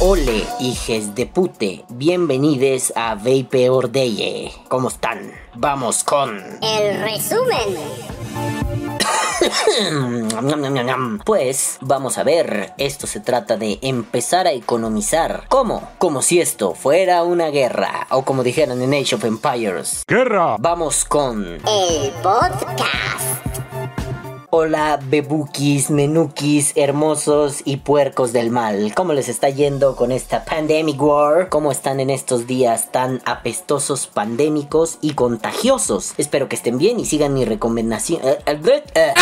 Ole, hijes de pute, bienvenidos a Vape Ordeye. ¿Cómo están? Vamos con... El resumen. Pues vamos a ver, esto se trata de empezar a economizar. ¿Cómo? Como si esto fuera una guerra, o como dijeron en Age of Empires. ¡Guerra! Vamos con... El podcast. Hola bebukis, menukis, hermosos y puercos del mal. ¿Cómo les está yendo con esta pandemic war? ¿Cómo están en estos días tan apestosos, pandémicos y contagiosos? Espero que estén bien y sigan mi recomendación. eh, eh, eh.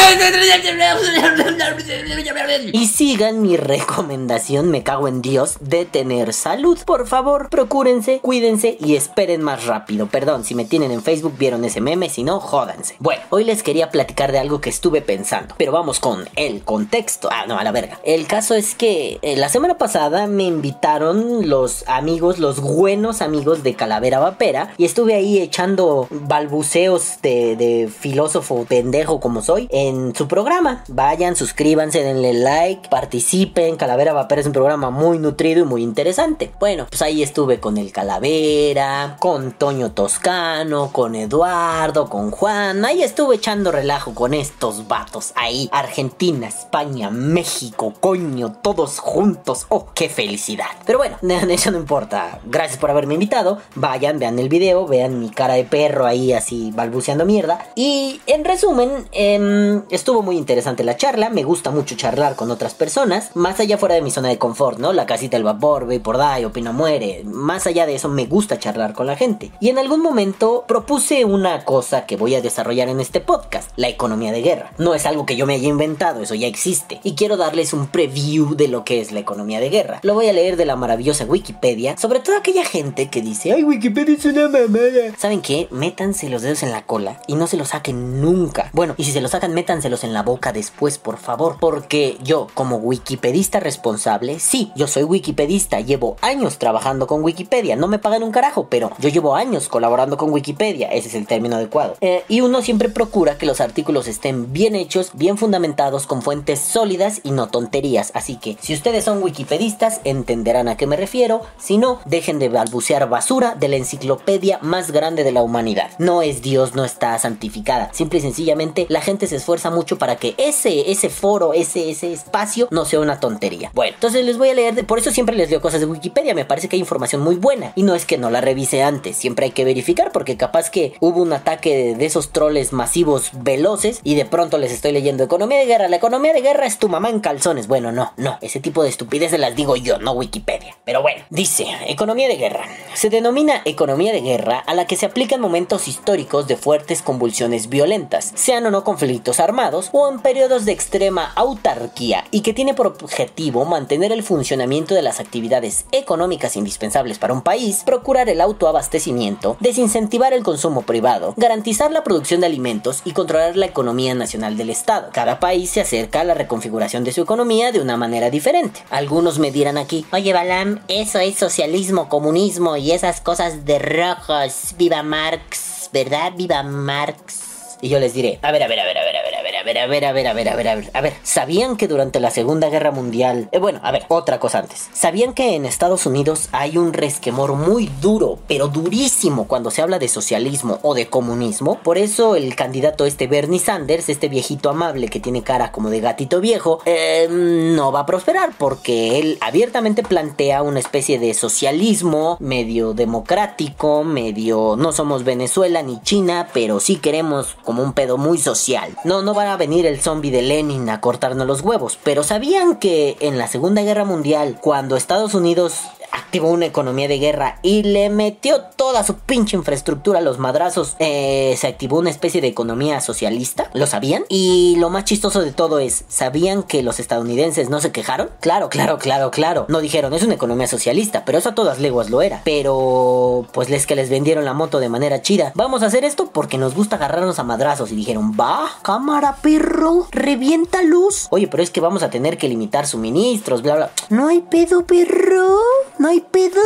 Y sigan mi recomendación, me cago en Dios, de tener salud. Por favor, procúrense, cuídense y esperen más rápido. Perdón, si me tienen en Facebook vieron ese meme, si no, jódanse. Bueno, hoy les quería platicar de algo que estuve pensando, pero vamos con el contexto. Ah, no, a la verga. El caso es que eh, la semana pasada me invitaron los amigos, los buenos amigos de Calavera Vapera, y estuve ahí echando balbuceos de, filósofo pendejo como soy en su programa. Vayan, suscríbanse, denle like, participen. Calavera Vapera es un programa muy nutrido y muy interesante. Bueno, pues ahí estuve con el Calavera, con Toño Toscano, con Eduardo, con Juan. Ahí estuve echando relajo con estos vatos ahí. Argentina, España, México, coño, todos juntos. Oh, qué felicidad. Pero bueno, eso no importa. Gracias por haberme invitado. Vayan, vean el video, vean mi cara de perro ahí así balbuceando mierda. Y en resumen, em, estuvo muy interesante la charla. Me gusta mucho charlar con otras personas. Más allá fuera de mi zona de confort, ¿no? La casita del vapor, ve por Day, Opino Muere. Más allá de eso, me gusta charlar con la gente. Y en algún momento propuse una cosa que voy a desarrollar en este podcast: la economía de guerra. No es algo que yo me haya inventado, eso ya existe. Y quiero darles un preview de lo que es la economía de guerra. Lo voy a leer de la maravillosa Wikipedia, sobre todo aquella gente que dice, ay, Wikipedia es una mamada. ¿Saben qué? Métanse los dedos en la cola y no se los saquen nunca. Bueno, y si se los sacan, métanselos en la boca después, por favor. Porque yo, como wikipedista responsable, sí, yo soy wikipedista, llevo años trabajando con Wikipedia, no me pagan un carajo, pero yo llevo años colaborando con Wikipedia, ese es el término adecuado. Eh, y uno siempre procura que los artículos estén bien hechos, bien fundamentados, con fuentes sólidas y no tonterías. Así que si ustedes son wikipedistas, entenderán a qué me refiero. Si no, dejen de balbucear basura de la enciclopedia más grande de la humanidad. No es Dios, no está santificada. Simple y sencillamente la gente se esfuerza mucho para que ese, ese foro, ese, ese espacio no sea una tontería. Bueno, entonces les voy a leer, de, por eso siempre les leo cosas de Wikipedia. Me parece que hay información muy buena. Y no es que no la revise antes, siempre hay que verificar porque capaz que hubo un ataque de, de esos troles masivos veloces y de pronto les estoy leyendo economía de guerra. La economía de guerra es tu mamá en calzones. Bueno, no, no. Ese tipo de estupideces las digo yo, no Wikipedia. Pero bueno, dice, economía de guerra. Se denomina economía de guerra a la que se aplican momentos históricos de fuertes convulsiones violentas, sean o no conflictos armados o en periodos de extrema autarquía y que tiene por objetivo mantener el funcionamiento de las actividades económicas indispensables para un país, procurar el autoabastecimiento, desincentivar el consumo privado, garantizar la producción de alimentos y controlar la economía nacional del Estado. Cada país se acerca a la reconfiguración de su economía de una manera diferente. Algunos me dirán aquí, oye Balam, eso es socialismo, comunismo y esas cosas de rojos. Viva Marx, ¿verdad? Viva Marx. Y yo les diré, a ver, a ver, a ver, a ver, a ver, a ver, a ver, a ver, a ver, a ver, a ver, a ver, a ver, ¿sabían que durante la Segunda Guerra Mundial, eh, bueno, a ver, otra cosa antes, ¿sabían que en Estados Unidos hay un resquemor muy duro, pero durísimo cuando se habla de socialismo o de comunismo? Por eso el candidato este Bernie Sanders, este viejito amable que tiene cara como de gatito viejo, eh, no va a prosperar porque él abiertamente plantea una especie de socialismo medio democrático, medio no somos Venezuela ni China, pero sí queremos como un pedo muy social. No, no va a venir el zombie de Lenin a cortarnos los huevos, pero ¿sabían que en la Segunda Guerra Mundial, cuando Estados Unidos activó una economía de guerra y le metió toda su pinche infraestructura a los madrazos, eh, se activó una especie de economía socialista. ¿Lo sabían? Y lo más chistoso de todo es, ¿sabían que los estadounidenses no se quejaron? Claro, claro, claro, claro. No dijeron, es una economía socialista, pero eso a todas leguas lo era. Pero, pues les que les vendieron la moto de manera chida. Vamos a hacer esto porque nos gusta agarrarnos a madrazos. Y dijeron, va, cámara, perro, revienta luz. Oye, pero es que vamos a tener que limitar suministros, bla, bla. No hay pedo, perro. no hay pedo.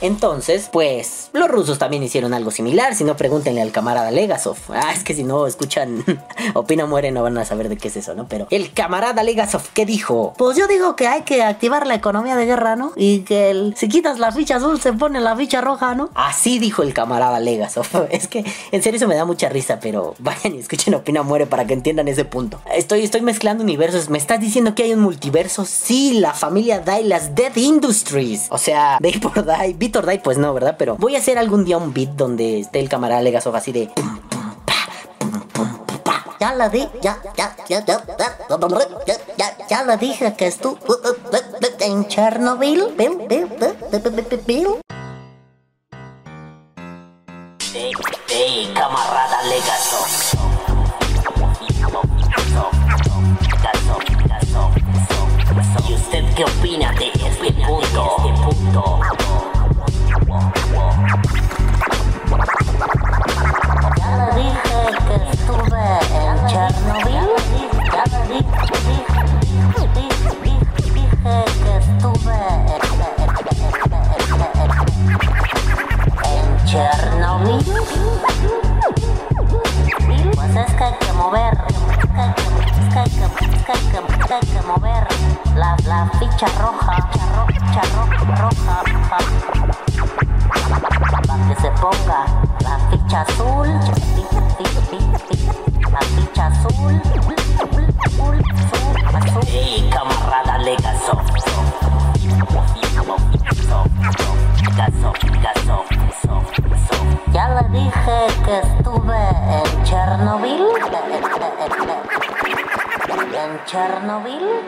Entonces, pues, los rusos también hicieron algo similar. Si no, pregúntenle al camarada Legasov. Ah, es que si no escuchan Opina Muere, no van a saber de qué es eso, ¿no? Pero el camarada Legasov, ¿qué dijo? Pues yo digo que hay que activar la economía de guerra, ¿no? Y que el- si quitas la ficha azul se pone la ficha roja, ¿no? Así dijo el camarada Legasov. Es que en serio eso me da mucha risa, pero vayan y escuchen Opina Muere para que entiendan ese punto. Estoy, estoy mezclando universos. ¿Me estás diciendo que hay un multiverso? Sí, la familia Dai, las Dead Industries. O sea, sea Dave por Die, Beat or Die, pues no, ¿verdad? Pero voy a hacer algún día un beat donde esté el camarada Legasov así de. Ya la di, ya, ya, ya, ya, ya, ya, ya la dije que estuvo uh, uh, uh, en Chernobyl. Bill, Bill, Bill, Bill, Hey, camarada Legasov. ¿Y usted qué opina de este punto? Ya le dije que estuve en Chernobyl. Dije, que estuve en Chernobyl. Pues es que hay que mover, que, que que, que que mover la, la ficha roja, ficha roja, roja, para que se ponga la ficha azul, la ficha azul, azul, azul. Ey, camarada Legasov. Ya le dije que estuve en Chernobyl, dan Chernobyl.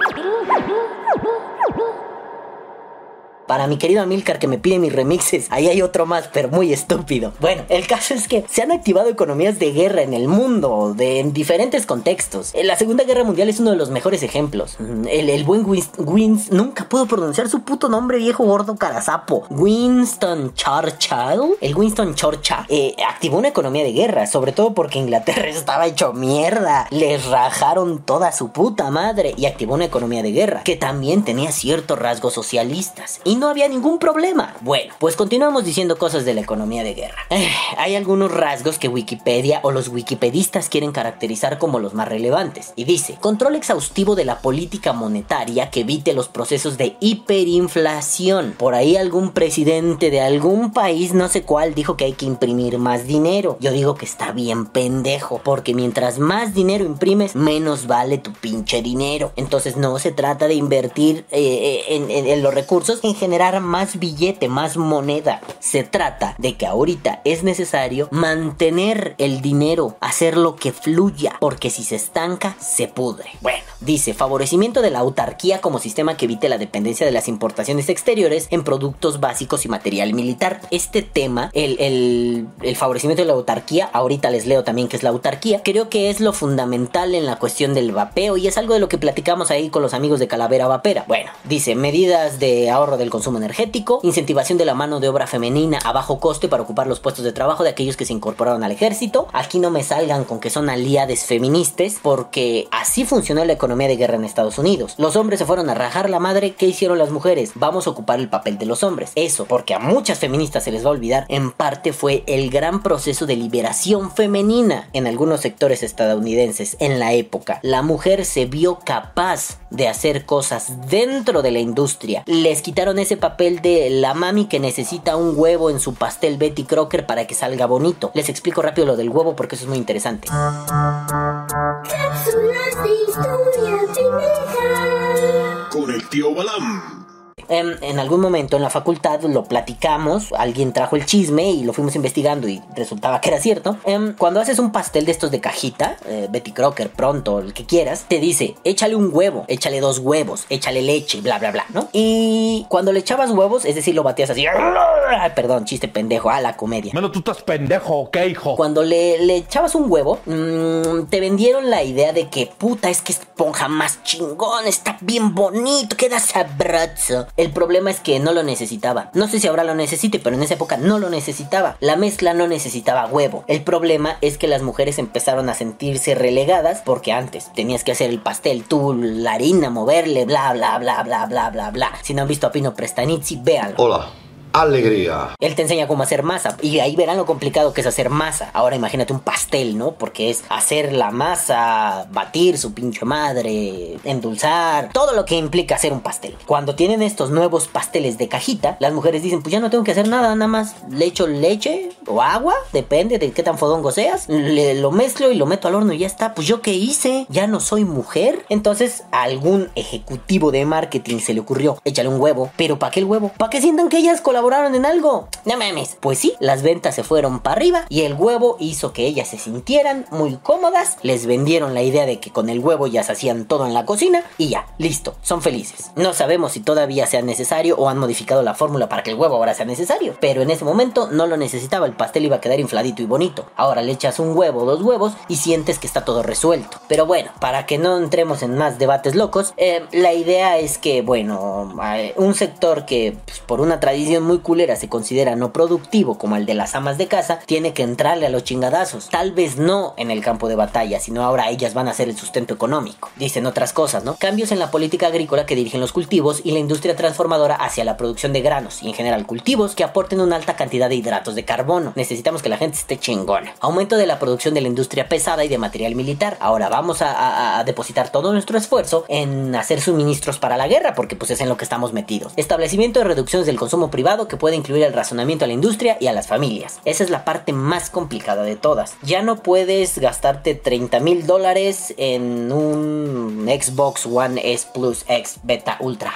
Para mi querido Amilcar que me pide mis remixes, ahí hay otro más, pero muy estúpido. Bueno, el caso es que se han activado economías de guerra en el mundo, de, en diferentes contextos. Eh, La Segunda Guerra Mundial es uno de los mejores ejemplos. Mm, El, el buen Wins, nunca puedo pronunciar su puto nombre, viejo gordo carazapo. Winston Churchill, el Winston Churchill, eh, activó una economía de guerra, sobre todo porque Inglaterra estaba hecho mierda. Les rajaron toda su puta madre y activó una economía de guerra que también tenía ciertos rasgos socialistas no había ningún problema. Bueno, pues continuamos diciendo cosas de la economía de guerra. Eh, hay algunos rasgos que Wikipedia o los wikipedistas quieren caracterizar como los más relevantes. Y dice, control exhaustivo de la política monetaria que evite los procesos de hiperinflación. Por ahí algún presidente de algún país, no sé cuál, dijo que hay que imprimir más dinero. Yo digo que está bien pendejo, porque mientras más dinero imprimes, menos vale tu pinche dinero. Entonces no se trata de invertir eh, eh, en, los recursos en generar más billete, más moneda. Se trata de que ahorita es necesario mantener el dinero, hacerlo que fluya, porque si se estanca, se pudre. Bueno, dice, favorecimiento de la autarquía como sistema que evite la dependencia de las importaciones exteriores en productos básicos y material militar. Este tema, el, el- el favorecimiento de la autarquía, ahorita les leo también qué es la autarquía, creo que es lo fundamental en la cuestión del vapeo y es algo de lo que platicamos ahí con los amigos de Calavera Vapera. Bueno, dice, medidas de ahorro del consumo energético, incentivación de la mano de obra femenina a bajo coste para ocupar los puestos de trabajo de aquellos que se incorporaron al ejército. Aquí no me salgan con que son aliades feministas, porque así funcionó la economía de guerra en Estados Unidos. Los hombres se fueron a rajar la madre, ¿qué hicieron las mujeres? Vamos a ocupar el papel de los hombres. Eso, porque a muchas feministas se les va a olvidar, en parte fue el gran proceso de liberación femenina en algunos sectores estadounidenses en la época. La mujer se vio capaz de hacer cosas dentro de la industria. Les quitaron ese papel de la mami que necesita un huevo en su pastel Betty Crocker para que salga bonito. Les explico rápido lo del huevo porque eso es muy interesante. Cápsulas de historia pendeja. Con el tío Balam. Em, en algún momento en la facultad lo platicamos, alguien trajo el chisme y lo fuimos investigando y resultaba que era cierto. Em, cuando haces un pastel de estos de cajita, eh, Betty Crocker, pronto, el que quieras, te dice, échale un huevo, échale dos huevos, échale leche, bla, bla, bla, ¿no? Y cuando le echabas huevos, es decir, lo batías así, perdón, chiste pendejo, a la comedia. Menos tú estás pendejo, ¿ok, hijo? Cuando le, le echabas un huevo, mm, te vendieron la idea de que puta, es que esponja más chingón, está bien bonito, queda sabroso. El problema es que no lo necesitaba. No sé si ahora lo necesite, pero en esa época no lo necesitaba. La mezcla no necesitaba huevo. El problema es que las mujeres empezaron a sentirse relegadas porque antes tenías que hacer el pastel, tú, la harina, moverle, bla, bla, bla, bla, bla, bla, bla. Si no han visto a Pino Prestanizzi, véanlo. Hola, alegría. Él te enseña cómo hacer masa y ahí verán lo complicado que es hacer masa. Ahora imagínate un pastel, ¿no? Porque es hacer la masa, batir su pinche madre, endulzar, todo lo que implica hacer un pastel. Cuando tienen estos nuevos pasteles de cajita, las mujeres dicen, pues ya no tengo que hacer nada, nada más le echo leche o agua, depende de qué tan fodongo seas, le, lo mezclo y lo meto al horno y ya está. Pues yo qué hice, ya no soy mujer. Entonces a algún ejecutivo de marketing se le ocurrió, échale un huevo, pero ¿para qué el huevo? ¿Para que sientan que ellas colaboraron en algo? No mames. Pues sí, las ventas se fueron para arriba y el huevo hizo que ellas se sintieran muy cómodas, les vendieron la idea de que con el huevo ya se hacían todo en la cocina y ya, listo, son felices. No sabemos si todavía sea necesario o han modificado la fórmula para que el huevo ahora sea necesario, pero en ese momento no lo necesitaba, el pastel iba a quedar infladito y bonito. Ahora le echas un huevo, dos huevos y sientes que está todo resuelto. Pero bueno, para que no entremos en más debates locos, eh, la idea es que, bueno, eh, un sector que pues, por una tradición muy culera se considera no productivo como el de las amas de casa, tiene que entrarle a los chingadazos. Tal vez no en el campo de batalla, sino ahora ellas van a ser el sustento económico. Dicen otras cosas, ¿no? Cambios en la política agrícola que dirigen los cultivos y la industria transformadora hacia la producción de granos y en general cultivos que aporten una alta cantidad de hidratos de carbono. Necesitamos que la gente esté chingona. Aumento de la producción de la industria pesada y de material militar. Ahora vamos a, a- a depositar todo nuestro esfuerzo en hacer suministros para la guerra, porque pues es en lo que estamos metidos. Establecimiento de reducciones del consumo privado que puede incluir el razonamiento a la industria y a las familias. Esa es la parte más complicada de todas. Ya no puedes gastarte 30 mil dólares en un Xbox One S Plus X Beta Ultra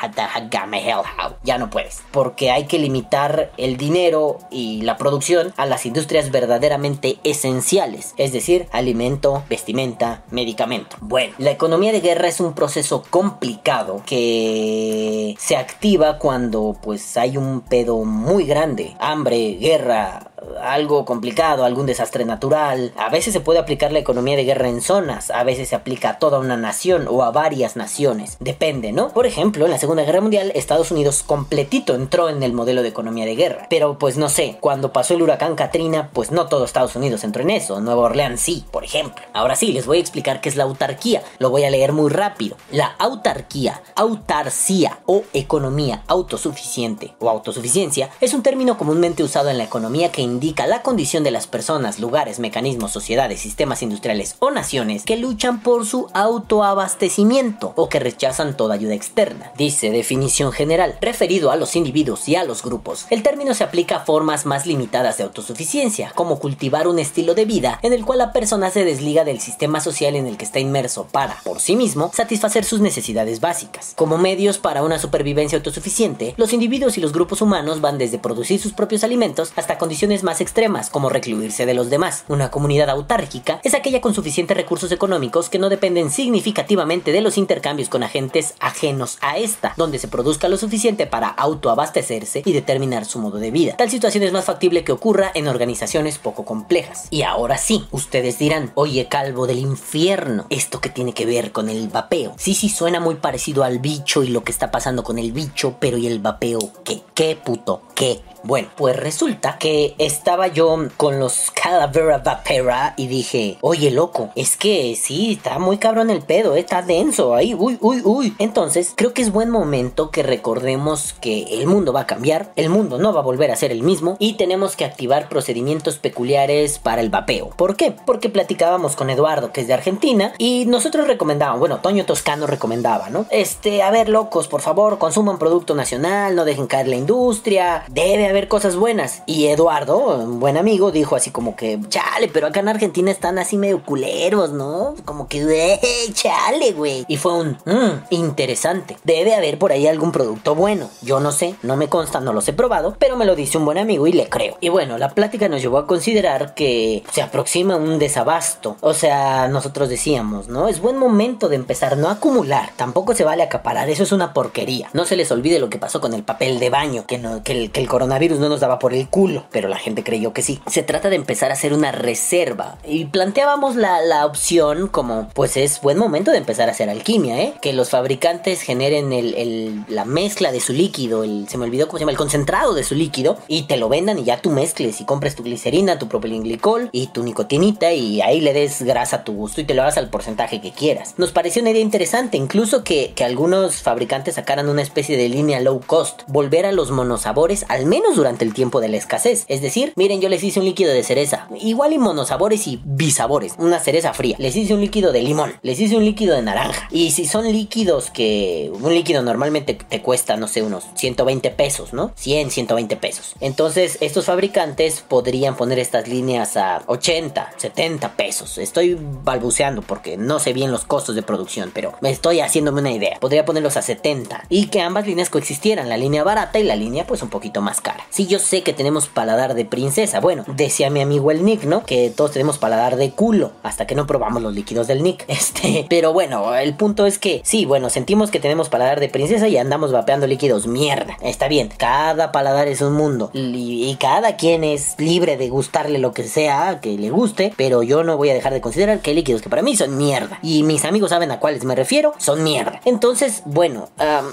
Gamma Hellhound. Ya no puedes. Porque hay que limitar el dinero y la producción a las industrias verdaderamente esenciales. Es decir, alimento, vestimenta, medicamento. Bueno, la economía de guerra es un proceso complicado que se activa cuando pues hay un pedo muy grande. Hambre, guerra, algo complicado, algún desastre natural. A veces se puede aplicar la economía de guerra en zonas, a veces se aplica a toda una nación o a varias naciones. Depende, ¿no? Por ejemplo, en la Segunda Guerra Mundial, Estados Unidos completito entró en el modelo de economía de guerra. Pero pues no sé, cuando pasó el huracán Katrina, pues no todo Estados Unidos entró en eso. Nueva Orleans sí, por ejemplo. Ahora sí, les voy a explicar qué es la autarquía. Lo voy a leer muy rápido. La autarquía, autarcía o economía autosuficiente o autosuficiencia es un término comúnmente usado en la economía que indica la condición de las personas, lugares, mecanismos, sociedades, sistemas industriales o naciones que luchan por su autoabastecimiento o que rechazan toda ayuda externa. Dice definición general, referido a los individuos y a los grupos. El término se aplica a formas más limitadas de autosuficiencia, como cultivar un estilo de vida en el cual la persona se desliga del sistema social en el que está inmerso para, por sí mismo, satisfacer sus necesidades básicas. Como medios para una supervivencia autosuficiente, los individuos y los grupos humanos van desde producir sus propios alimentos hasta condiciones más extremas, como recluirse de los demás. Una comunidad autárquica es aquella con suficientes recursos económicos que no dependen significativamente de los intercambios con agentes ajenos a esta, donde se produzca lo suficiente para autoabastecerse y determinar su modo de vida. Tal situación es más factible que ocurra en organizaciones poco complejas. Y ahora sí, ustedes dirán, oye calvo del infierno, ¿esto qué tiene que ver con el vapeo? Sí, sí, suena muy parecido al bicho y lo que está pasando con el bicho, pero ¿y el vapeo qué? ¿Qué puto? ¿Qué? Bueno, pues resulta que estaba yo con los Calavera Vapera y dije, oye loco, es que sí, está muy cabrón el pedo, eh, está denso ahí, uy, uy, uy. Entonces, creo que es buen momento que recordemos que el mundo va a cambiar, el mundo no va a volver a ser el mismo y tenemos que activar procedimientos peculiares para el vapeo. ¿Por qué? Porque platicábamos con Eduardo, que es de Argentina, y nosotros recomendábamos, bueno, Toño Toscano recomendaba, ¿no? Este, a ver, locos, por favor, consuman producto nacional, no dejen caer la industria, debe haber cosas buenas. Y Eduardo, un buen amigo, dijo así como que, chale, pero acá en Argentina están así medio culeros, ¿no? Como que, "Eh, chale, güey. Y fue un, "Mm, interesante. Debe haber por ahí algún producto bueno. Yo no sé, no me consta, no los he probado, pero me lo dice un buen amigo y le creo. Y bueno, la plática nos llevó a considerar que se aproxima un desabasto. O sea, nosotros decíamos, ¿no? Es buen momento de empezar, no acumular. Tampoco se vale acaparar, eso es una porquería. No se les olvide lo que pasó con el papel de baño, que, no, que, el, que el coronavirus no nos daba por el culo, pero la gente gente creyó que sí. Se trata de empezar a hacer una reserva y planteábamos la, la opción como pues es buen momento de empezar a hacer alquimia, ¿eh? Que los fabricantes generen el, el- la mezcla de su líquido, el, se me olvidó cómo se llama, el concentrado de su líquido y te lo vendan y ya tú mezcles y compres tu glicerina, tu propilenglicol y tu nicotinita y ahí le des grasa a tu gusto y te lo hagas al porcentaje que quieras. Nos pareció una idea interesante, incluso que, que algunos fabricantes sacaran una especie de línea low cost, volver a los monosabores al menos durante el tiempo de la escasez. Es decir, miren, yo les hice un líquido de cereza, igual y monosabores y bisabores, una cereza fría. Les hice un líquido de limón, les hice un líquido de naranja. Y si son líquidos que un líquido normalmente te cuesta, no sé, unos 120 pesos, ¿no? 100, 120 pesos. Entonces, estos fabricantes podrían poner estas líneas a 80, 70 pesos. Estoy balbuceando porque no sé bien los costos de producción, pero me estoy haciéndome una idea. Podría ponerlos a 70 y que ambas líneas coexistieran, la línea barata y la línea pues un poquito más cara. Sí, yo sé que tenemos paladar de princesa. Bueno, decía mi amigo el Nick, ¿no? Que todos tenemos paladar de culo hasta que no probamos los líquidos del Nick. Este, pero bueno, el punto es que sí, bueno, sentimos que tenemos paladar de princesa y andamos vapeando líquidos mierda. Está bien, cada paladar es un mundo y, cada quien es libre de gustarle lo que sea que le guste, pero yo no voy a dejar de considerar que líquidos que para mí son mierda y mis amigos saben a cuáles me refiero, son mierda. Entonces, bueno,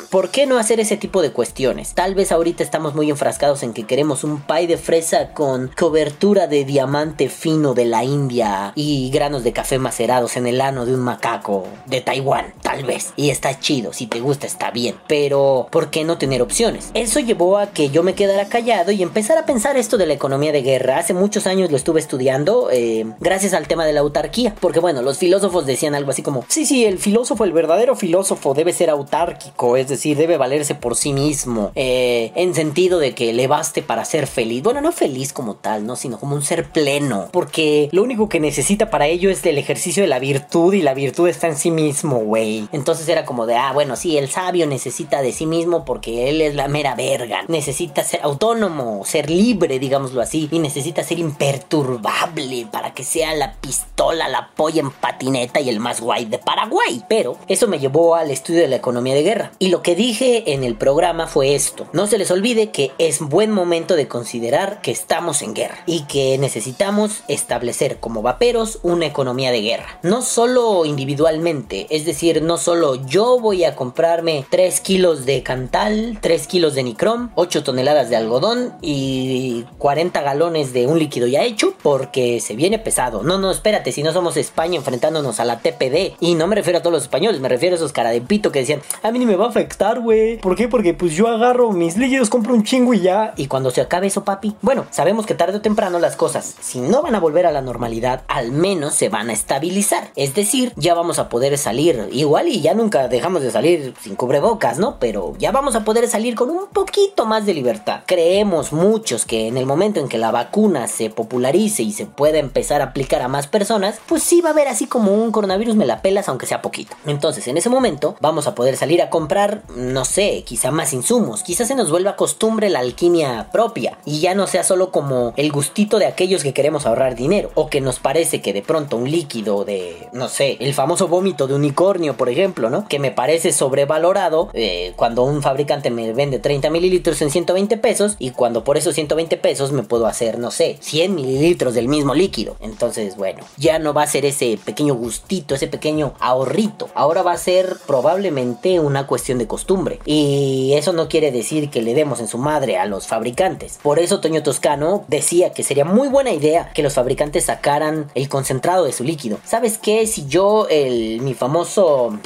¿por qué no hacer ese tipo de cuestiones? Tal vez ahorita estamos muy enfrascados en que queremos un pie de fresa con cobertura de diamante fino de la India y granos de café macerados en el ano de un macaco de Taiwán, tal vez. Y está chido, si te gusta está bien, pero ¿por qué no tener opciones? Eso llevó a que yo me quedara callado y empezar a pensar esto de la economía de guerra. Hace muchos años lo estuve estudiando eh, gracias al tema de la autarquía, porque bueno, los filósofos decían algo así como, sí, sí, el filósofo, el verdadero filósofo debe ser autárquico, es decir, debe valerse por sí mismo, eh, en sentido de que le baste para ser feliz. Bueno, no feliz como tal, ¿no? Sino como un ser pleno, porque lo único que necesita para ello es el ejercicio de la virtud y la virtud está en sí mismo, güey. Entonces era como de, ah, bueno, sí, el sabio necesita de sí mismo porque él es la mera verga. Necesita ser autónomo, ser libre, digámoslo así, y necesita ser imperturbable para que sea la pistola, la polla en patineta y el más guay de Paraguay. Pero eso me llevó al estudio de la economía de guerra. Y lo que dije en el programa fue esto. No se les olvide que es buen momento de considerar que estamos en guerra y que necesitamos establecer como vaperos una economía de guerra. No solo individualmente, es decir, no solo yo voy a comprarme 3 kilos de cantal, 3 kilos de nicrom, 8 toneladas de algodón y 40 galones de un líquido ya hecho porque se viene pesado. No, no, espérate, si no somos España enfrentándonos a la TPD. Y no me refiero a todos los españoles, me refiero a esos cara de pito que decían, a mí ni me va a afectar, güey. ¿Por qué? Porque pues yo agarro mis líquidos, compro un chingo y ya. Y cuando se acabe eso, papi. Bueno, sabemos que tarde o temprano las cosas, si no van a volver a la normalidad, al menos se van a estabilizar. Es decir, ya vamos a poder salir igual y ya nunca dejamos de salir sin cubrebocas, ¿no? Pero ya vamos a poder salir con un poquito más de libertad. Creemos muchos que en el momento en que la vacuna se popularice y se pueda empezar a aplicar a más personas, pues sí va a haber así como un coronavirus me la pelas aunque sea poquito. Entonces, en ese momento vamos a poder salir a comprar, no sé, quizá más insumos, quizás se nos vuelva costumbre la alquimia propia y ya no sea solo como el gustito de aquellos que queremos ahorrar dinero o que nos parece que de pronto un líquido de, no sé, el famoso vómito de unicornio, por ejemplo, ¿no? Que me parece sobrevalorado eh, cuando un fabricante me vende 30 mililitros en 120 pesos y cuando por esos 120 pesos me puedo hacer, no sé, 100 mililitros del mismo líquido. Entonces, bueno, ya no va a ser ese pequeño gustito, ese pequeño ahorrito. Ahora va a ser probablemente una cuestión de costumbre. Y eso no quiere decir que le demos en su madre a los fabricantes. Por eso Toño Toscano decía que sería muy buena idea que los fabricantes sacaran el concentrado de su líquido. ¿Sabes qué? Si yo, el, mi famoso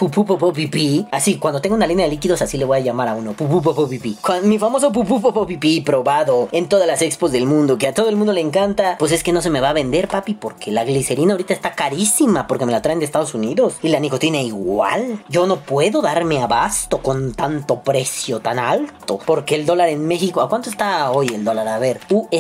pipí, así, cuando tengo una línea de líquidos, así le voy a llamar a uno, pipí. Mi famoso pipí probado en todas las expos del mundo, que a todo el mundo le encanta, pues es que no se me va a vender, papi, porque la glicerina ahorita está carísima, porque me la traen de Estados Unidos. Y la nicotina igual. Yo no puedo darme abasto con tanto precio tan alto, porque el dólar en México, ¿a cuánto está hoy el dólar? A ver, USD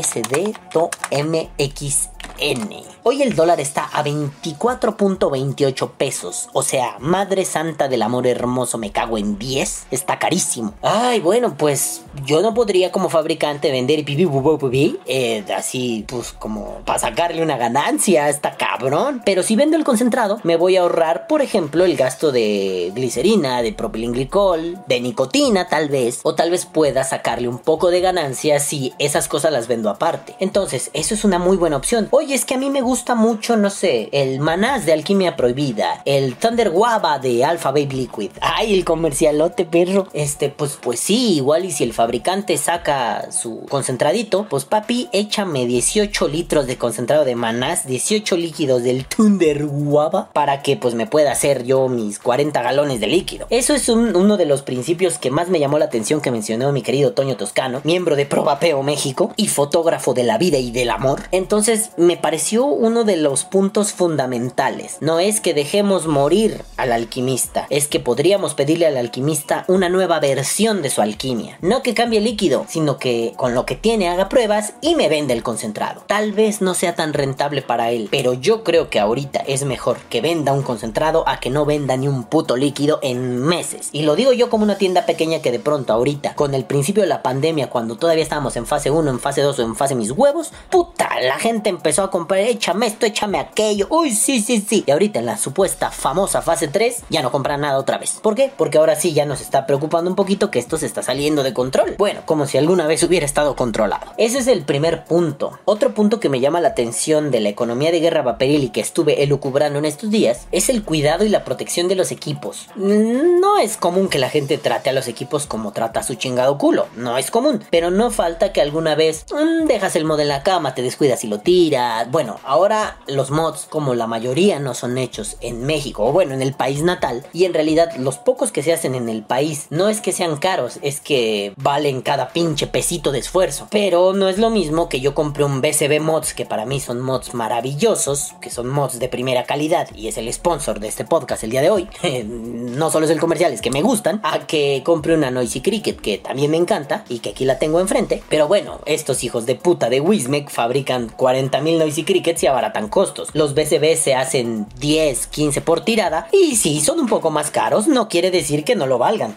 to MXN. Hoy el dólar está a 24.28 pesos. O sea, madre santa del amor hermoso, me cago en 10. Está carísimo. Ay, bueno, pues yo no podría como fabricante vender pipi bu- eh, así, pues como para sacarle una ganancia. Está cabrón. Pero si vendo el concentrado, me voy a ahorrar, por ejemplo, el gasto de glicerina, de propilenglicol, de nicotina tal vez. O tal vez pueda sacarle un poco de ganancia si esas cosas las vendo aparte. Entonces, eso es una muy buena opción. Oye, es que a mí me gusta mucho, no sé, el manás de alquimia prohibida, el Thunder Guava de Alpha Babe Liquid. Ay, el comercialote, perro. Este, pues, pues sí, igual y si el fabricante saca su concentradito, pues papi, échame 18 litros de concentrado de manás, 18 líquidos del Thunder Guava, para que pues me pueda hacer yo mis 40 galones de líquido. Eso es un- uno de los principios que más me llamó la atención que mencionó mi querido Toño Toscano, miembro de Probapeo México y fotógrafo de la vida y del amor. Entonces me pareció uno de los puntos fundamentales. No es que dejemos morir al alquimista, es que podríamos pedirle al alquimista una nueva versión de su alquimia. No que cambie líquido, sino que con lo que tiene haga pruebas y me venda el concentrado. Tal vez no sea tan rentable para él, pero yo creo que ahorita es mejor que venda un concentrado a que no venda ni un puto líquido en meses. Y lo digo yo como una tienda pequeña que de pronto ahorita, con el principio de la pandemia, cuando todavía estábamos en fase 1, en fase 2 o en fase mis huevos, puta, la gente empezó a comprar, échame esto, échame aquello, uy, sí, sí, sí. Y ahorita en la supuesta famosa fase 3, ya no compran nada otra vez. ¿Por qué? Porque ahora sí ya nos está preocupando un poquito que esto se está saliendo de control. Bueno, como si alguna vez hubiera estado controlado. Ese es el primer punto. Otro punto que me llama la atención de la economía de guerra vaporil y que estuve elucubrando en estos días es el cuidado y la protección de los equipos. No es común que la gente trate a los equipos como trata a su chingado culo. No es común. Pero no falta que alguna vez mm, dejas el mod en la cama, te descuidas y lo tiras. Bueno, ahora los mods, como la mayoría no son hechos en México o bueno, en el país natal, y en realidad los pocos que se hacen en el país no es que sean caros, es que valen cada pinche pesito de esfuerzo. Pero no es lo mismo que yo compre un BCB Mods, que para mí son mods maravillosos, que son mods de primera calidad y es el sponsor de este podcast el día de hoy. no solo es el comercial, es que me gustan, a que compre una Noisy Cricket que también me encanta y que aquí la tengo enfrente. Pero bueno, estos hijos de puta de Wismec fabrican 40.000 Noisy Crickets y abaratan costos. Los BCB se hacen 10, 15 por tirada y si son un poco más caros, no quiere decir que no lo valgan.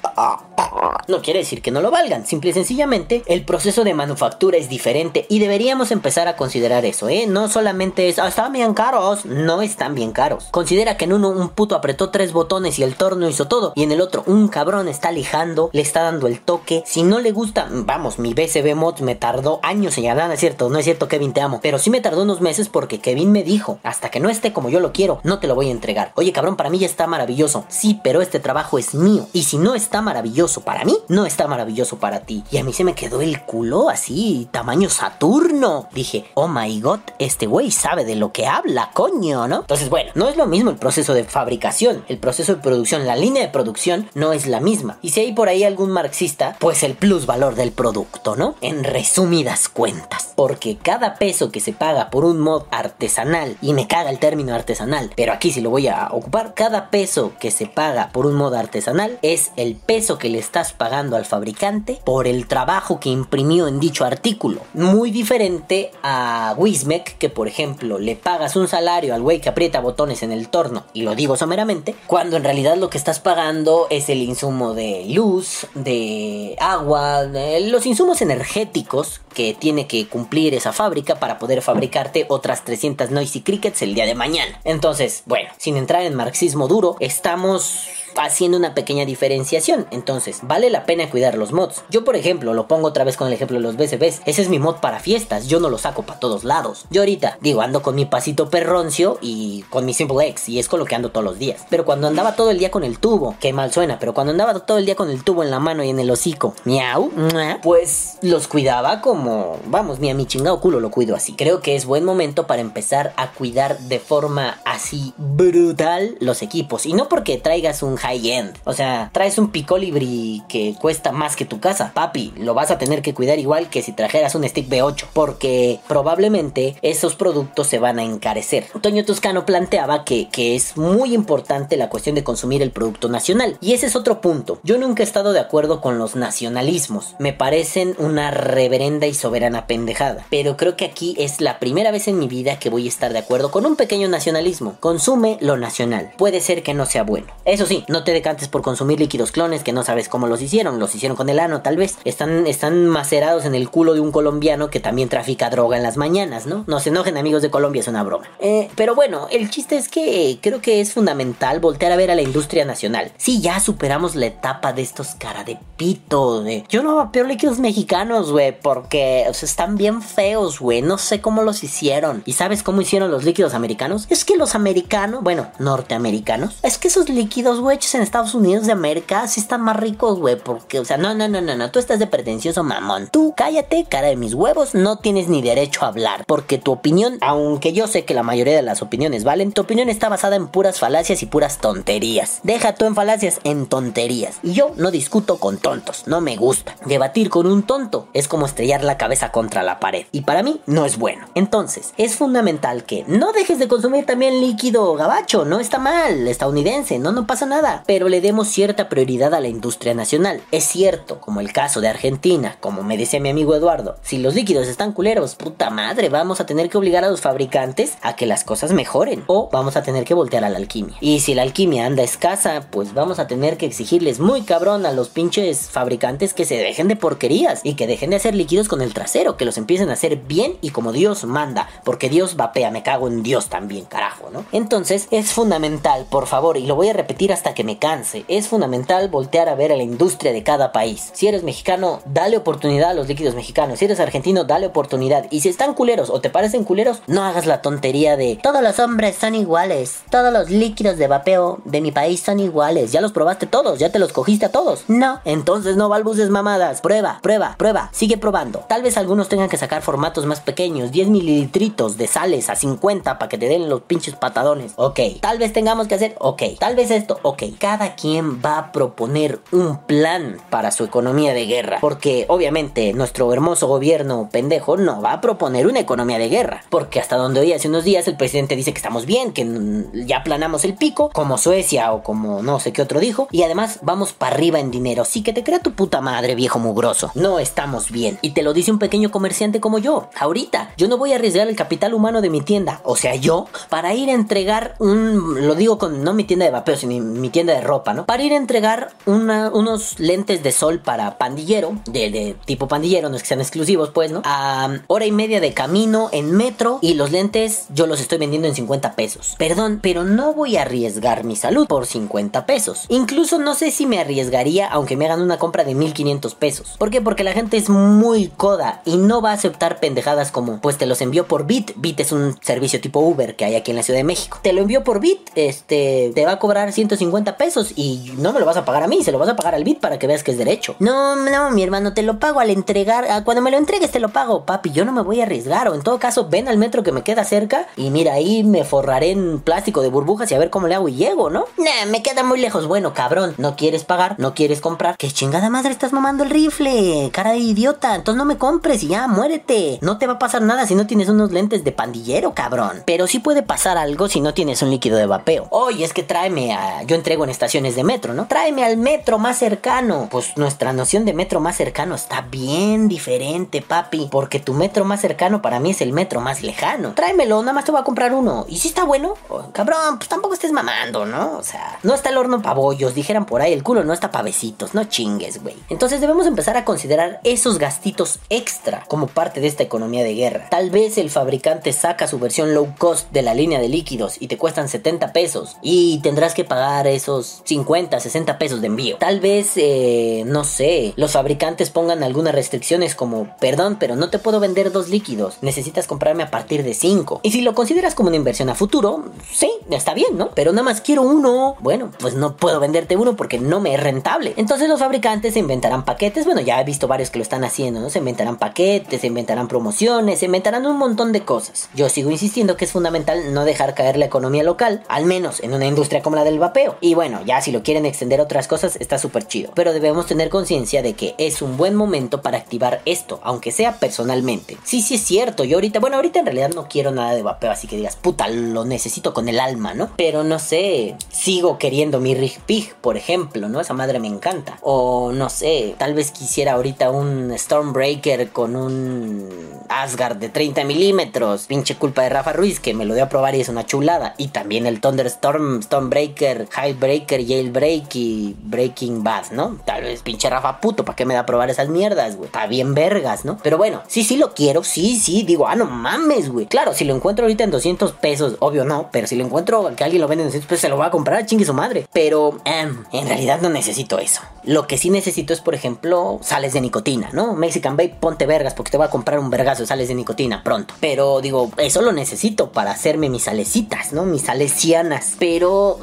No quiere decir que no lo valgan, simple y sencillamente el proceso de manufactura es diferente y deberíamos empezar a considerar eso, ¿eh? No solamente es, "Ah, están bien caros, no están bien caros. Considera que en uno un puto apretó tres botones y el torno hizo todo y en el otro un cabrón está lijando, le está dando el toque. Si no le gusta, vamos, mi BCB Mods me tardó años en llegar, no es cierto, no es cierto Kevin, te amo, pero sí me tardó unos meses porque Kevin me dijo, hasta que no esté como yo lo quiero, no te lo voy a entregar. Oye cabrón, para mí ya está maravilloso, sí, pero este trabajo es mío y si no está maravilloso para mí, no está maravilloso para ti. Y a mí se me quedó el culo así, tamaño Saturno. Dije, oh my god, este güey sabe de lo que habla, coño, ¿no? Entonces, bueno, no es lo mismo el proceso de fabricación, el proceso de producción, la línea de producción no es la misma. Y si hay por ahí algún marxista, pues el plus valor del producto, ¿no? En resumidas cuentas. Porque cada peso que se paga por un mod artesanal, y me caga el término artesanal, pero aquí sí lo voy a ocupar, cada peso que se paga por un mod artesanal es el peso que le estás pagando al fabricante por el trabajo que imprimió en dicho artículo. Muy diferente a Wismec, que por ejemplo le pagas un salario al güey que aprieta botones en el torno, y lo digo someramente, cuando en realidad lo que estás pagando es el insumo de luz, de agua, de los insumos energéticos que tiene que cumplir esa fábrica para poder fabricarte otras 300 Noisy Crickets el día de mañana. Entonces, bueno, sin entrar en marxismo duro, estamos haciendo una pequeña diferenciación. Entonces, vale la pena cuidar los mods. Yo, por ejemplo, lo pongo otra vez con el ejemplo de los BCBs. Ese es mi mod para fiestas. Yo no lo saco para todos lados. Yo ahorita, digo, ando con mi pasito perroncio y con mi Simple X. Y es con lo que ando todos los días. Pero cuando andaba todo el día con el tubo, que mal suena, pero cuando andaba todo el día con el tubo en la mano y en el hocico, miau, pues los cuidaba como, vamos, ni a mi chingado culo lo cuido así. Creo que es buen momento para empezar a cuidar de forma así brutal los equipos. Y no porque traigas un high-end. O sea, traes un picolibri que cuesta más que tu casa. Papi, lo vas a tener que cuidar igual que si trajeras un stick B8. Porque probablemente esos productos se van a encarecer. Toño Toscano planteaba que, que es muy importante la cuestión de consumir el producto nacional. Y ese es otro punto. Yo nunca he estado de acuerdo con los nacionalismos. Me parecen una reverenda y soberana pendejada. Pero creo que aquí es la primera vez en mi vida que voy a estar de acuerdo con un pequeño nacionalismo. Consume lo nacional. Puede ser que no sea bueno. Eso sí, no te decantes por consumir líquidos clones que no sabes cómo los hicieron. Los hicieron con el ano, tal vez. Están, están macerados en el culo de un colombiano que también trafica droga en las mañanas, ¿no? No se enojen amigos de Colombia, es una broma. Eh, pero bueno, el chiste es que creo que es fundamental voltear a ver a la industria nacional. Sí, ya superamos la etapa de estos cara de pito, de... Yo no vapeo líquidos mexicanos, güey, porque o sea, están bien feos, güey. No sé cómo los hicieron. ¿Y sabes cómo hicieron los líquidos americanos? Es que los americanos, bueno, norteamericanos, es que esos líquidos, güey, en Estados Unidos de América, sí están más ricos, güey, porque, o sea, no, no, no, no, no, tú estás de pretencioso mamón. Tú cállate, cara de mis huevos, no tienes ni derecho a hablar, porque tu opinión, aunque yo sé que la mayoría de las opiniones valen, tu opinión está basada en puras falacias y puras tonterías. Deja tú en falacias, en tonterías. Y yo no discuto con tontos, no me gusta. Debatir con un tonto es como estrellar la cabeza contra la pared, y para mí no es bueno. Entonces, es fundamental que no dejes de consumir también líquido gabacho, no está mal, estadounidense, no, no pasa nada, pero le demos cierta prioridad a la industria nacional. Es cierto, como el caso de Argentina, como me decía mi amigo Eduardo, si los líquidos están culeros, puta madre, vamos a tener que obligar a los fabricantes a que las cosas mejoren, o vamos a tener que voltear a la alquimia. Y si la alquimia anda escasa, pues vamos a tener que exigirles muy cabrón a los pinches fabricantes que se dejen de porquerías y que dejen de hacer líquidos con el trasero, que los empiecen a hacer bien y como Dios manda, porque Dios vapea, me cago en Dios también, carajo, ¿no? Entonces es fundamental, por favor, y lo voy a repetir hasta que me canse, es fundamental voltear a ver a la industria de cada país. Si eres mexicano, dale oportunidad a los líquidos mexicanos. Si eres argentino, dale oportunidad. Y si están culeros o te parecen culeros, no hagas la tontería de todos los hombres son iguales, todos los líquidos de vapeo de mi país son iguales. Ya los probaste todos, ya te los cogiste a todos. No, entonces no balbuces mamadas. Prueba, prueba, prueba, sigue probando. Tal vez algunos tengan que sacar formatos más pequeños, 10 mililitritos de sales a 50 para que te den los pinches patadones. Ok, tal vez tengamos que hacer, ok, tal vez esto, ok. Cada quien va a proponer un plan para su economía de guerra. Porque obviamente nuestro hermoso gobierno pendejo no va a proponer una economía de guerra. Porque hasta donde oí hace unos días el presidente dice que estamos bien, que ya planamos el pico, como Suecia o como no sé qué otro dijo. Y además vamos para arriba en dinero. Sí que te crea tu puta madre, viejo mugroso. No estamos bien. Y te lo dice un pequeño comerciante como yo. Ahorita, yo no voy a arriesgar el capital humano de mi tienda, o sea, yo, para ir a entregar un, lo digo con, no mi tienda de vapeo, sino mi, mi tienda de ropa, ¿no? Para ir a entregar unos lentes de sol para pandillero, de, tipo pandillero, no es que sean exclusivos, pues, ¿no? A hora y media de camino en metro y los lentes yo los estoy vendiendo en 50 pesos. Perdón, pero no voy a arriesgar mi salud por 50 pesos. Incluso no sé si me arriesgaría aunque me hagan una compra de 1500 pesos. ¿Por qué? Porque la gente es muy coda y no va a aceptar pendejadas como, pues te los envió por Bit. Bit es un servicio tipo Uber que hay aquí en la Ciudad de México. Te lo envió por Bit, este, te va a cobrar 150 pesos y no me lo vas a pagar a mí, se lo vas a pagar al Bit para que veas que es derecho. No, no, mi hermano, te lo pago al entregar, cuando me lo entregues te lo pago, papi, yo no me voy a arriesgar o en todo caso ven al metro que me queda cerca y mira, ahí me forraré en plástico de burbujas y a ver cómo le hago y llego, ¿no? Nah, me queda muy lejos. Bueno, cabrón, no quieres pagar, no quieres comprar. ¿Qué chingada madre estás mamando el rifle? Cara de idiota. Entonces no me compres y ya, muérete. No te va a pasar nada si no tienes unos lentes de pandillero, cabrón. Pero sí puede pasar algo si no tienes un líquido de vapeo. Oye, es que tráeme a. Yo entrego en estaciones de metro, ¿no? Tráeme al metro más cercano. Pues nuestra noción de metro más cercano está bien diferente, papi. Porque tu metro más cercano para mí es el metro más lejano. Tráemelo, nada más te voy a comprar uno. Y si está bueno, oh, cabrón, pues tampoco estés mamando, ¿no? O sea, no está el horno para bollos, dijeran por ahí, el culo no está para besitos, no chingues, güey. Entonces debemos empezar a considerar esos gastitos extra como parte de esta economía de guerra. Tal vez el fabricante saca su versión low cost de la línea de líquidos y te cuestan 70 pesos y tendrás que pagar esos 50, 60 pesos de envío. Tal vez, eh, no sé, los fabricantes pongan algunas restricciones como, perdón, pero no te puedo vender dos líquidos, necesitas comprarme a partir de 5. Y si lo consideras como una inversión a futuro, sí, está bien, ¿no? Pero nada más quiero uno. Bueno, pues no puedo venderte uno porque no me es rentable. Entonces los fabricantes se inventarán paquetes. Bueno, ya he visto varios que lo están haciendo, ¿no? Se inventarán paquetes, se inventarán promociones, se inventarán un montón de cosas. Yo sigo insistiendo que es fundamental no dejar caer la economía local, al menos en una industria como la del vapeo. Y Bueno, ya si lo quieren extender a otras cosas, está súper chido. Pero debemos tener conciencia de que es un buen momento para activar esto, aunque sea personalmente. Sí, sí es cierto. Yo ahorita, bueno, ahorita en realidad no quiero nada de vapeo, así que digas, puta, lo necesito con el alma, ¿no? Pero no sé, sigo queriendo mi Rig Pig, por ejemplo, ¿no? Esa madre me encanta. O no sé, tal vez quisiera ahorita un Stormbreaker con un Asgard de 30 milímetros. Pinche culpa de Rafa Ruiz, que me lo dio a probar y es una chulada. Y también el Thunderstorm, Stormbreaker, Hightbreaker, Jailbreak y Breaking Bad, ¿no? Tal vez pinche Rafa puto, ¿para qué me da a probar esas mierdas, güey? Está bien vergas, ¿no? Pero bueno, sí, sí lo quiero, sí, sí, digo, ah, no mames, güey. Claro, si lo encuentro ahorita en 200 pesos, obvio no, pero si lo encuentro que alguien lo vende en 200 pesos, se lo va a comprar, chingue su madre. Pero em, en realidad no necesito eso. Lo que sí necesito es, por ejemplo, sales de nicotina, ¿no? Mexican Vape, ponte vergas porque te voy a comprar un vergazo de sales de nicotina pronto. Pero digo, eso lo necesito para hacerme mis salecitas, ¿no? Mis salesianas. Pero,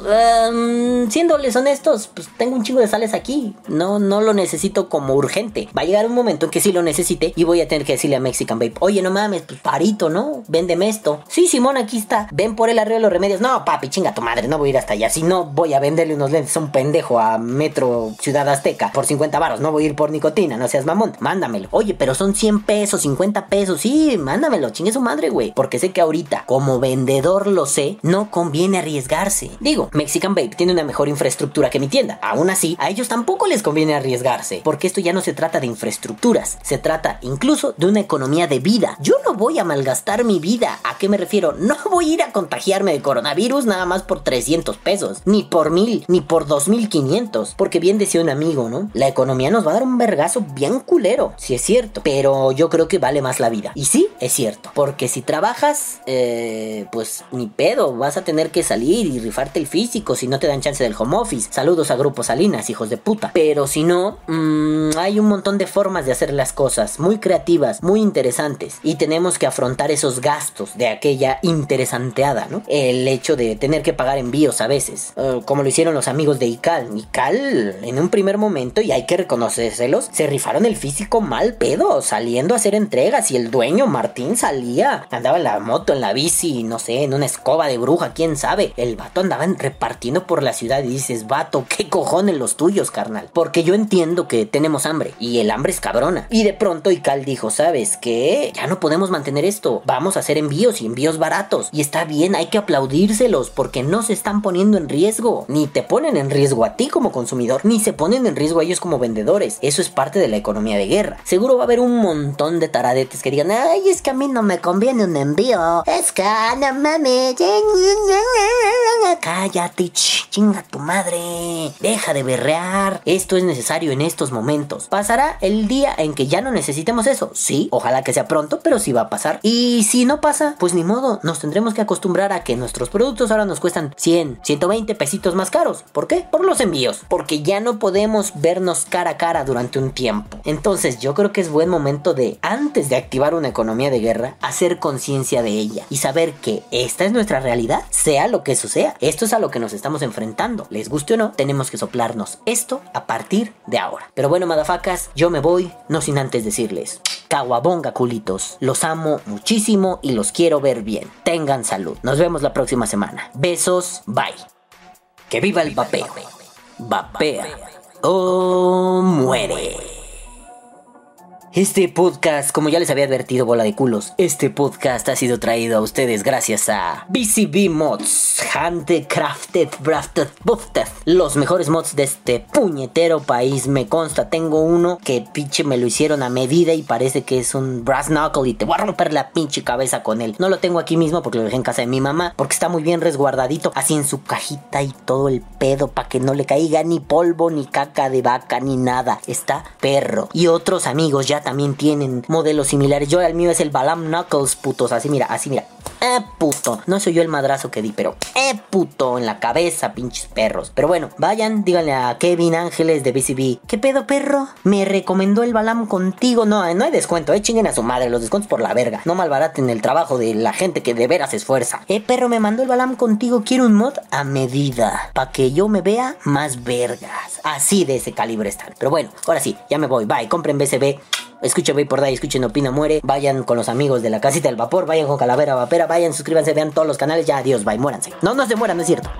em, siéndoles honestos, pues tengo un chingo de sales aquí. No, no lo necesito como urgente. Va a llegar un momento en que sí lo necesite y voy a tener que decirle a Mexican Vape, oye, no mames, pues parito, ¿no? Véndeme esto. Sí, Simón, aquí está. Ven por el arreglo de los remedios. No, papi, chinga tu madre, no voy a ir hasta allá. Si no, voy a venderle unos lentes a un pendejo a Metro Ciudad Azteca por 50 varos. No voy a ir por nicotina, no seas mamón. Mándamelo. Oye, pero son 100 pesos, 50 pesos. Sí, mándamelo, chingue su madre, güey. Porque sé que ahorita, como vendedor lo sé, no conviene arriesgarse. Digo, Mexican Vape tiene una mejor infraestructura que mi tienda. Aún así, a ellos tampoco les conviene arriesgarse. Porque esto ya no se trata de infraestructuras. Se trata incluso de una economía de vida. Yo no voy a malgastar mi vida. ¿A qué me refiero? No voy a ir a contagiarme de coronavirus nada más por 300 pesos. Ni por mil, ni por 2500. Porque bien decía un amigo, ¿no? La economía nos va a dar un vergazo bien culero. Si es cierto. Pero yo creo que vale más la vida. Y sí, es cierto. Porque si trabajas, eh, pues ni pedo. Vas a tener que salir y rifarte el físico si no te dan chance del home office. Saludos a Grupo Salinas, hijos de puta. Pero si no, mmm, hay un montón de formas de hacer las cosas. Muy creativas, muy interesantes. Y tenemos que afrontar esos gastos de aquella interesanteada, ¿no? El hecho de tener que pagar envíos a veces. Uh, como lo hicieron los amigos de ICAL. ICAL, en un primer momento, y hay que reconocérselos, se rifaron el físico mal pedo, saliendo a hacer entregas. Y el dueño, Martín, salía, andaba en la moto, en la bici, no sé, en una escoba de bruja, quién sabe. El vato andaba repartiendo por la ciudad y dices, vato, ¿qué cojones los tuyos, carnal? Porque yo entiendo que tenemos hambre y el hambre es cabrona. Y de pronto Ical dijo, ¿sabes qué? Ya no podemos mantener esto. Vamos a hacer envíos y envíos baratos. Y está bien, hay que aplaudírselos porque no se están poniendo en riesgo. Ni te ponen en riesgo a ti como consumidor, ni se ponen en riesgo a ellos como vendedores. Eso es parte de la economía de guerra. Seguro va a haber un montón de taradetes que digan, ay, es que a mí no me conviene un envío. Es que no mames. Cállate, ch, chinga tu madre. Deja de berrear. Esto es necesario en estos momentos. Pasará el día en que ya no necesitemos eso. Sí, ojalá que sea pronto, pero sí va a pasar. Y si no pasa, pues ni modo. Nos tendremos que acostumbrar a que nuestros productos ahora nos cuestan 100, 120 pesitos más caros. ¿Por qué? Por los envíos. Porque ya no podemos vernos cara a cara durante un tiempo. Entonces yo creo que es buen momento de, antes de activar una economía de guerra, hacer conciencia de ella y saber que esta es nuestra realidad, sea lo que eso sea. Esto es a lo que nos estamos enfrentando. Les guste o no, tenemos que soplarnos esto a partir de ahora. Pero bueno, madafacas, yo me voy, no sin antes decirles, caguabonga culitos, los amo muchísimo y los quiero ver bien. Tengan salud. Nos vemos la próxima semana. Besos, bye. Que viva el vapeo. Vapea o muere. Este podcast, como ya les había advertido, bola de culos, este podcast ha sido traído a ustedes gracias a BCB Mods, Handcrafted, Brafted, Buffed, los mejores mods de este puñetero país. Me consta, tengo uno que pinche me lo hicieron a medida y parece que es un brass knuckle y te voy a romper la pinche cabeza con él. No lo tengo aquí mismo porque lo dejé en casa de mi mamá, porque está muy bien resguardadito, así en su cajita y todo el pedo para que no le caiga ni polvo, ni caca de vaca, ni nada. Está perro. Y otros amigos ya también tienen modelos similares. Yo el mío es el Balam Knuckles, putos. Así mira, así mira. Eh, puto. No soy yo el madrazo que di, pero eh, puto. En la cabeza, pinches perros. Pero bueno, vayan, díganle a Kevin Ángeles de BCB. ¿Qué pedo, perro? Me recomendó el Balam contigo. No, no hay descuento, eh. Chinguen a su madre. Los descuentos por la verga. No malbaraten el trabajo de la gente que de veras esfuerza. Eh, perro, me mandó el Balam contigo. Quiero un mod a medida. Para que yo me vea más vergas. Así de ese calibre están. Pero bueno, ahora sí, ya me voy. Bye, compren BCB. Escuchen Bay por Day, escuchen Opina Muere. Vayan con los amigos de la casita del vapor. Vayan con Calavera Vayan, suscríbanse, vean todos los canales. Ya, adiós, bye, muéranse. No, no se mueran, es cierto.